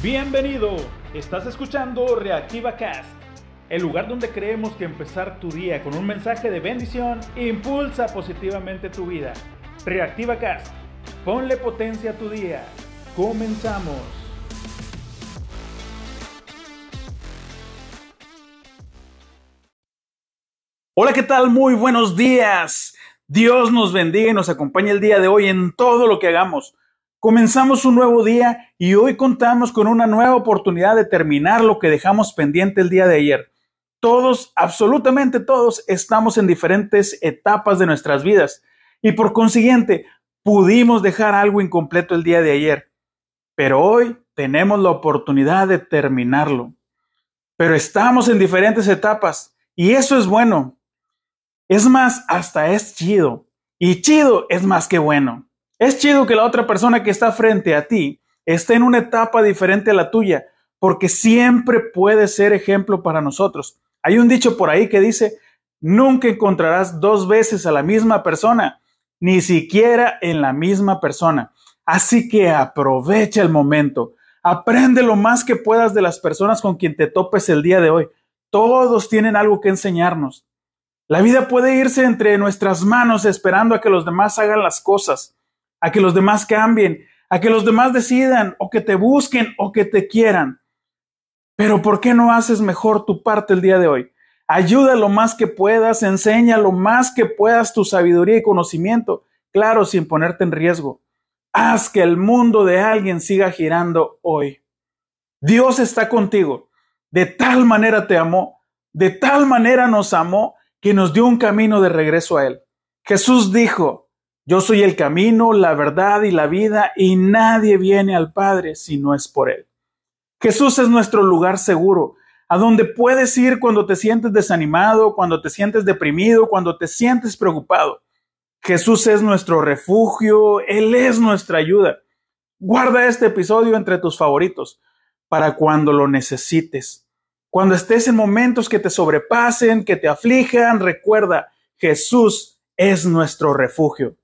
Bienvenido, estás escuchando Reactiva Cast, el lugar donde creemos que empezar tu día con un mensaje de bendición impulsa positivamente tu vida. Reactiva Cast, ponle potencia a tu día. Comenzamos. Hola, ¿qué tal? Muy buenos días. Dios nos bendiga y nos acompañe el día de hoy en todo lo que hagamos. Comenzamos un nuevo día y hoy contamos con una nueva oportunidad de terminar lo que dejamos pendiente el día de ayer. Todos, absolutamente todos, estamos en diferentes etapas de nuestras vidas y por consiguiente pudimos dejar algo incompleto el día de ayer. Pero hoy tenemos la oportunidad de terminarlo. Pero estamos en diferentes etapas y eso es bueno. Es más, hasta es chido. Y chido es más que bueno. Es chido que la otra persona que está frente a ti esté en una etapa diferente a la tuya, porque siempre puede ser ejemplo para nosotros. Hay un dicho por ahí que dice, nunca encontrarás dos veces a la misma persona, ni siquiera en la misma persona. Así que aprovecha el momento, aprende lo más que puedas de las personas con quien te topes el día de hoy. Todos tienen algo que enseñarnos. La vida puede irse entre nuestras manos esperando a que los demás hagan las cosas a que los demás cambien, a que los demás decidan o que te busquen o que te quieran. Pero ¿por qué no haces mejor tu parte el día de hoy? Ayuda lo más que puedas, enseña lo más que puedas tu sabiduría y conocimiento, claro, sin ponerte en riesgo. Haz que el mundo de alguien siga girando hoy. Dios está contigo. De tal manera te amó, de tal manera nos amó, que nos dio un camino de regreso a Él. Jesús dijo, yo soy el camino, la verdad y la vida, y nadie viene al Padre si no es por Él. Jesús es nuestro lugar seguro, a donde puedes ir cuando te sientes desanimado, cuando te sientes deprimido, cuando te sientes preocupado. Jesús es nuestro refugio, Él es nuestra ayuda. Guarda este episodio entre tus favoritos para cuando lo necesites. Cuando estés en momentos que te sobrepasen, que te aflijan, recuerda, Jesús es nuestro refugio.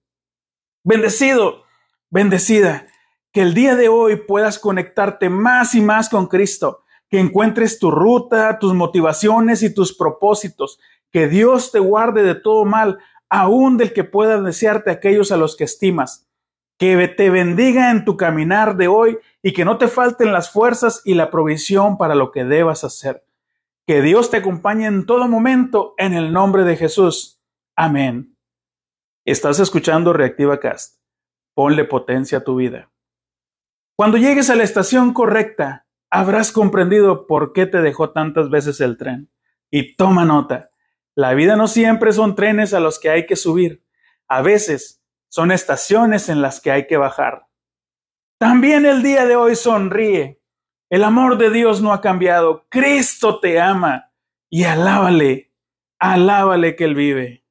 Bendecido, bendecida, que el día de hoy puedas conectarte más y más con Cristo, que encuentres tu ruta, tus motivaciones y tus propósitos, que Dios te guarde de todo mal, aún del que pueda desearte aquellos a los que estimas. Que te bendiga en tu caminar de hoy y que no te falten las fuerzas y la provisión para lo que debas hacer. Que Dios te acompañe en todo momento en el nombre de Jesús. Amén. Estás escuchando Reactiva Cast. Ponle potencia a tu vida. Cuando llegues a la estación correcta, habrás comprendido por qué te dejó tantas veces el tren. Y toma nota, la vida no siempre son trenes a los que hay que subir. A veces son estaciones en las que hay que bajar. También el día de hoy sonríe. El amor de Dios no ha cambiado. Cristo te ama. Y alábale, alábale que Él vive.